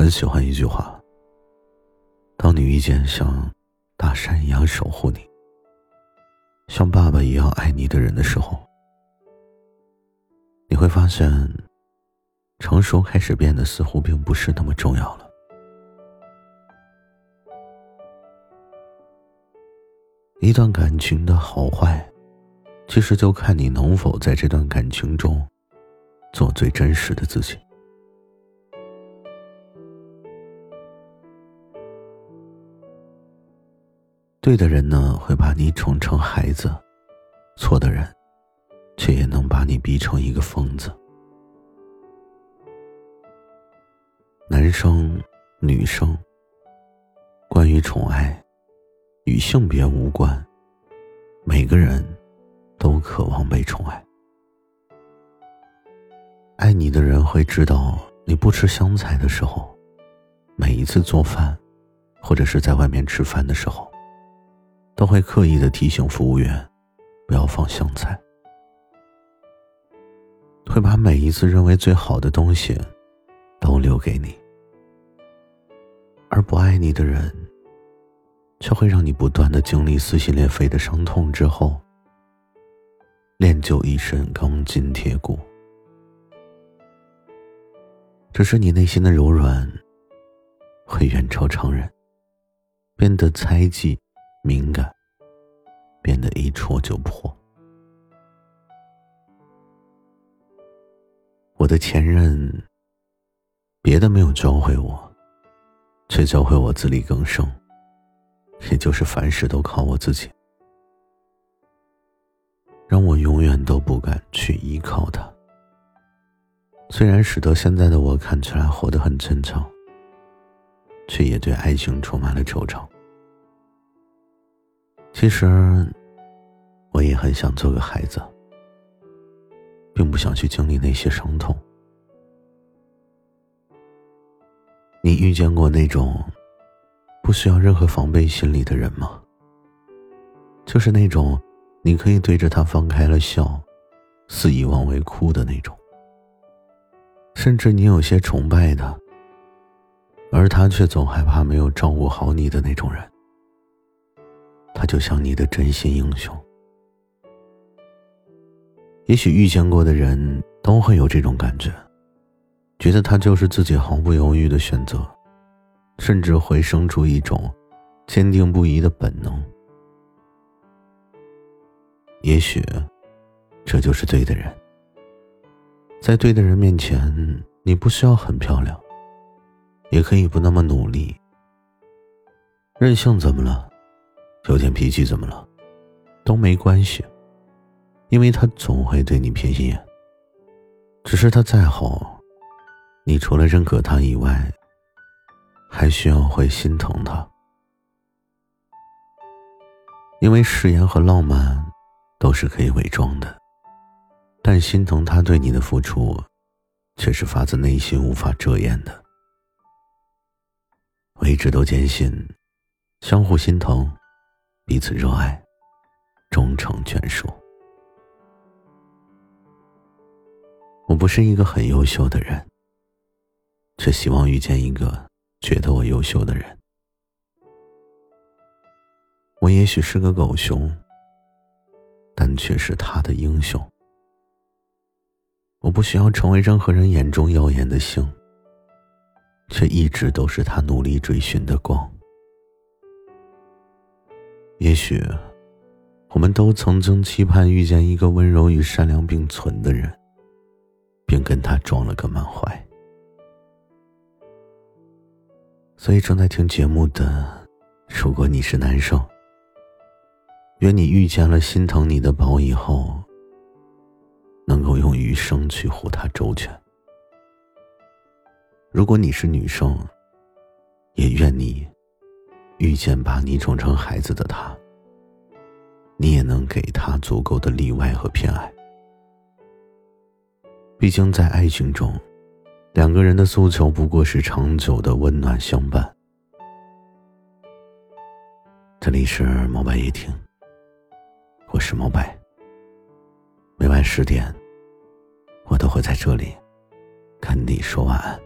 很喜欢一句话：当你遇见像大山一样守护你、像爸爸一样爱你的人的时候，你会发现，成熟开始变得似乎并不是那么重要了。一段感情的好坏，其实就看你能否在这段感情中做最真实的自己。对的人呢，会把你宠成孩子；错的人，却也能把你逼成一个疯子。男生、女生，关于宠爱，与性别无关。每个人都渴望被宠爱。爱你的人会知道，你不吃香菜的时候，每一次做饭，或者是在外面吃饭的时候。都会刻意的提醒服务员，不要放香菜。会把每一次认为最好的东西，都留给你。而不爱你的人，却会让你不断的经历撕心裂肺的伤痛之后，练就一身钢筋铁骨。只是你内心的柔软，会远超常人，变得猜忌。敏感，变得一戳就破。我的前任，别的没有教会我，却教会我自力更生，也就是凡事都靠我自己，让我永远都不敢去依靠他。虽然使得现在的我看起来活得很正常，却也对爱情充满了惆怅。其实，我也很想做个孩子，并不想去经历那些伤痛。你遇见过那种不需要任何防备心理的人吗？就是那种你可以对着他放开了笑，肆意妄为哭的那种，甚至你有些崇拜他，而他却总害怕没有照顾好你的那种人。就像你的真心英雄。也许遇见过的人都会有这种感觉，觉得他就是自己毫不犹豫的选择，甚至会生出一种坚定不移的本能。也许，这就是对的人。在对的人面前，你不需要很漂亮，也可以不那么努力。任性怎么了？有点脾气怎么了？都没关系，因为他总会对你偏心眼。只是他再好，你除了认可他以外，还需要会心疼他。因为誓言和浪漫都是可以伪装的，但心疼他对你的付出，却是发自内心无法遮掩的。我一直都坚信，相互心疼。彼此热爱，终成眷属。我不是一个很优秀的人，却希望遇见一个觉得我优秀的人。我也许是个狗熊，但却是他的英雄。我不需要成为任何人眼中耀眼的星，却一直都是他努力追寻的光。也许，我们都曾经期盼遇见一个温柔与善良并存的人，并跟他撞了个满怀。所以，正在听节目的，如果你是男生，愿你遇见了心疼你的宝以后，能够用余生去护他周全；如果你是女生，也愿你。遇见把你宠成孩子的他，你也能给他足够的例外和偏爱。毕竟在爱情中，两个人的诉求不过是长久的温暖相伴。这里是毛白夜听，我是毛白。每晚十点，我都会在这里跟你说晚安。